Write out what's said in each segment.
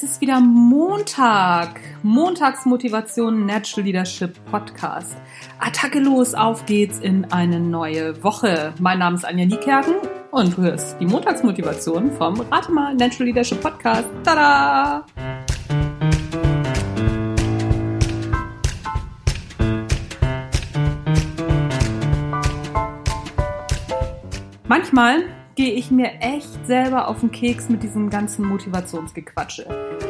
Es ist wieder Montag. Montagsmotivation Natural Leadership Podcast. Attacke los, auf geht's in eine neue Woche. Mein Name ist Anja Niekerken und du hörst die Montagsmotivation vom Rate mal Natural Leadership Podcast. Tada! Manchmal gehe ich mir echt selber auf den Keks mit diesem ganzen Motivationsgequatsche.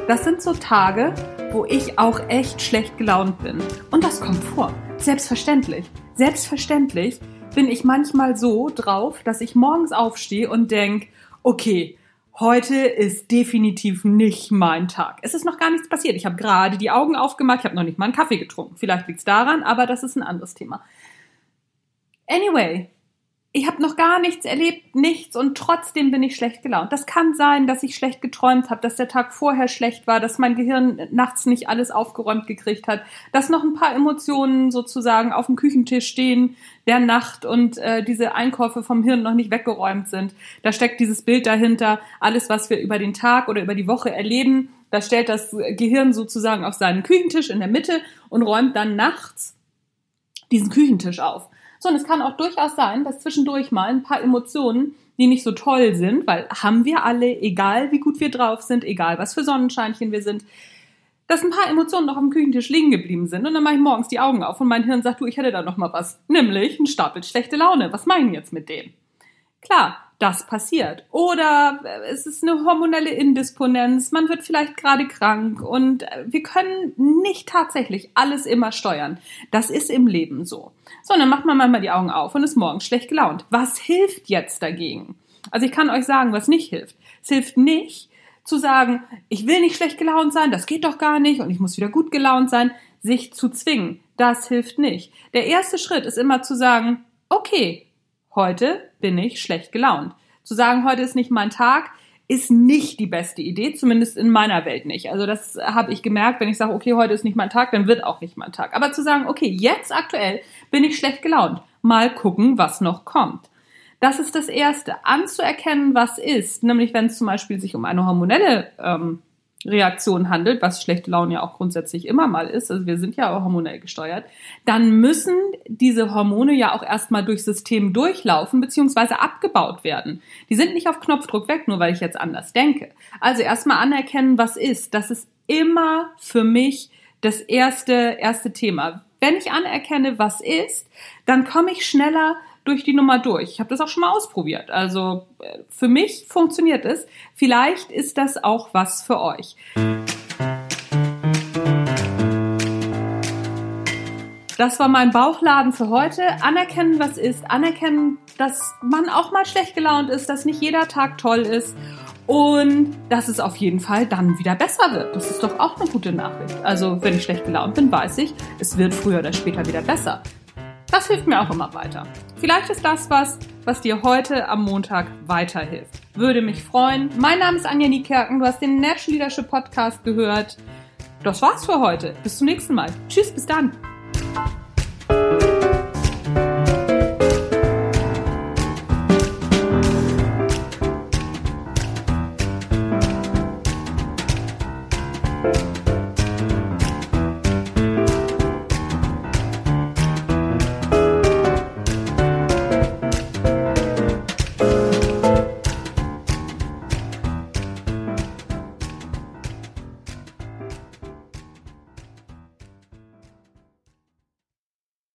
Das sind so Tage, wo ich auch echt schlecht gelaunt bin. Und das kommt vor. Selbstverständlich. Selbstverständlich bin ich manchmal so drauf, dass ich morgens aufstehe und denke, okay, heute ist definitiv nicht mein Tag. Es ist noch gar nichts passiert. Ich habe gerade die Augen aufgemacht, ich habe noch nicht mal einen Kaffee getrunken. Vielleicht liegt es daran, aber das ist ein anderes Thema. Anyway, ich habe noch gar nichts erlebt, nichts und trotzdem bin ich schlecht gelaunt. Das kann sein, dass ich schlecht geträumt habe, dass der Tag vorher schlecht war, dass mein Gehirn nachts nicht alles aufgeräumt gekriegt hat, dass noch ein paar Emotionen sozusagen auf dem Küchentisch stehen der Nacht und äh, diese Einkäufe vom Hirn noch nicht weggeräumt sind. Da steckt dieses Bild dahinter, alles, was wir über den Tag oder über die Woche erleben, da stellt das Gehirn sozusagen auf seinen Küchentisch in der Mitte und räumt dann nachts diesen Küchentisch auf. So, und es kann auch durchaus sein, dass zwischendurch mal ein paar Emotionen, die nicht so toll sind, weil haben wir alle, egal wie gut wir drauf sind, egal was für Sonnenscheinchen wir sind, dass ein paar Emotionen noch dem Küchentisch liegen geblieben sind. Und dann mache ich morgens die Augen auf und mein Hirn sagt, du, ich hätte da noch mal was. Nämlich ein Stapel schlechte Laune. Was meinen jetzt mit dem? Klar, das passiert. Oder äh, es ist eine hormonelle Indisponenz, man wird vielleicht gerade krank und äh, wir können nicht tatsächlich alles immer steuern. Das ist im Leben so. So, dann macht man manchmal die Augen auf und ist morgens schlecht gelaunt. Was hilft jetzt dagegen? Also ich kann euch sagen, was nicht hilft. Es hilft nicht zu sagen, ich will nicht schlecht gelaunt sein, das geht doch gar nicht und ich muss wieder gut gelaunt sein. Sich zu zwingen, das hilft nicht. Der erste Schritt ist immer zu sagen, okay, heute bin ich schlecht gelaunt. Zu sagen, heute ist nicht mein Tag, ist nicht die beste Idee, zumindest in meiner Welt nicht. Also das habe ich gemerkt, wenn ich sage, okay, heute ist nicht mein Tag, dann wird auch nicht mein Tag. Aber zu sagen, okay, jetzt aktuell bin ich schlecht gelaunt, mal gucken, was noch kommt. Das ist das Erste, anzuerkennen, was ist. Nämlich wenn es zum Beispiel sich um eine hormonelle ähm, Reaktion handelt, was schlechte Laune ja auch grundsätzlich immer mal ist, also wir sind ja auch hormonell gesteuert, dann müssen diese Hormone ja auch erstmal durchs System durchlaufen beziehungsweise abgebaut werden. Die sind nicht auf Knopfdruck weg, nur weil ich jetzt anders denke. Also erstmal anerkennen, was ist. Das ist immer für mich das erste, erste Thema. Wenn ich anerkenne, was ist, dann komme ich schneller durch die Nummer durch. Ich habe das auch schon mal ausprobiert. Also äh, für mich funktioniert es. Vielleicht ist das auch was für euch. Das war mein Bauchladen für heute. Anerkennen, was ist. Anerkennen, dass man auch mal schlecht gelaunt ist, dass nicht jeder Tag toll ist und dass es auf jeden Fall dann wieder besser wird. Das ist doch auch eine gute Nachricht. Also wenn ich schlecht gelaunt bin, weiß ich, es wird früher oder später wieder besser. Das hilft mir auch immer weiter. Vielleicht ist das was, was dir heute am Montag weiterhilft. Würde mich freuen. Mein Name ist Anja Niekerken. Du hast den Natural Leadership Podcast gehört. Das war's für heute. Bis zum nächsten Mal. Tschüss, bis dann.